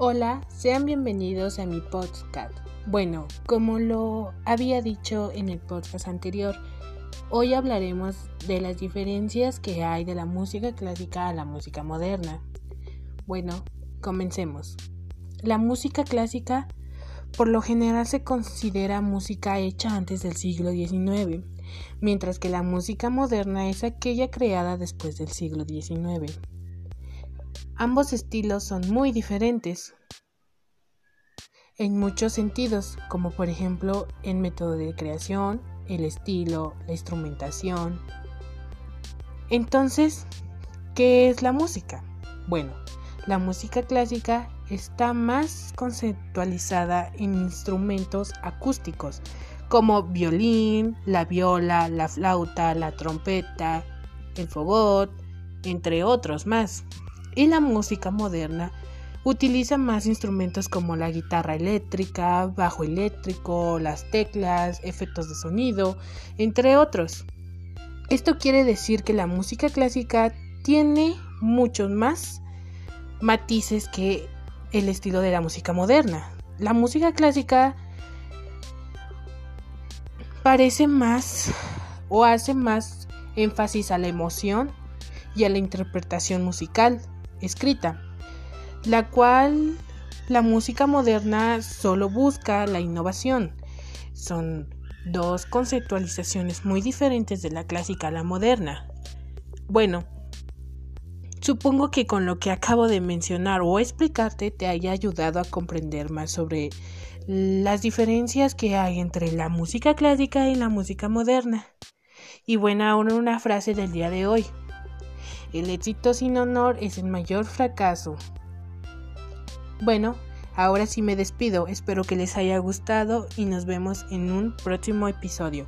Hola, sean bienvenidos a mi podcast. Bueno, como lo había dicho en el podcast anterior, hoy hablaremos de las diferencias que hay de la música clásica a la música moderna. Bueno, comencemos. La música clásica por lo general se considera música hecha antes del siglo XIX, mientras que la música moderna es aquella creada después del siglo XIX. Ambos estilos son muy diferentes en muchos sentidos, como por ejemplo en método de creación, el estilo, la instrumentación. Entonces, ¿qué es la música? Bueno, la música clásica está más conceptualizada en instrumentos acústicos, como violín, la viola, la flauta, la trompeta, el fogot, entre otros más y la música moderna utiliza más instrumentos como la guitarra eléctrica, bajo eléctrico, las teclas, efectos de sonido, entre otros. Esto quiere decir que la música clásica tiene muchos más matices que el estilo de la música moderna. La música clásica parece más o hace más énfasis a la emoción y a la interpretación musical escrita, la cual la música moderna solo busca la innovación. Son dos conceptualizaciones muy diferentes de la clásica a la moderna. Bueno, supongo que con lo que acabo de mencionar o explicarte te haya ayudado a comprender más sobre las diferencias que hay entre la música clásica y la música moderna. Y bueno, ahora una frase del día de hoy. El éxito sin honor es el mayor fracaso. Bueno, ahora sí me despido, espero que les haya gustado y nos vemos en un próximo episodio.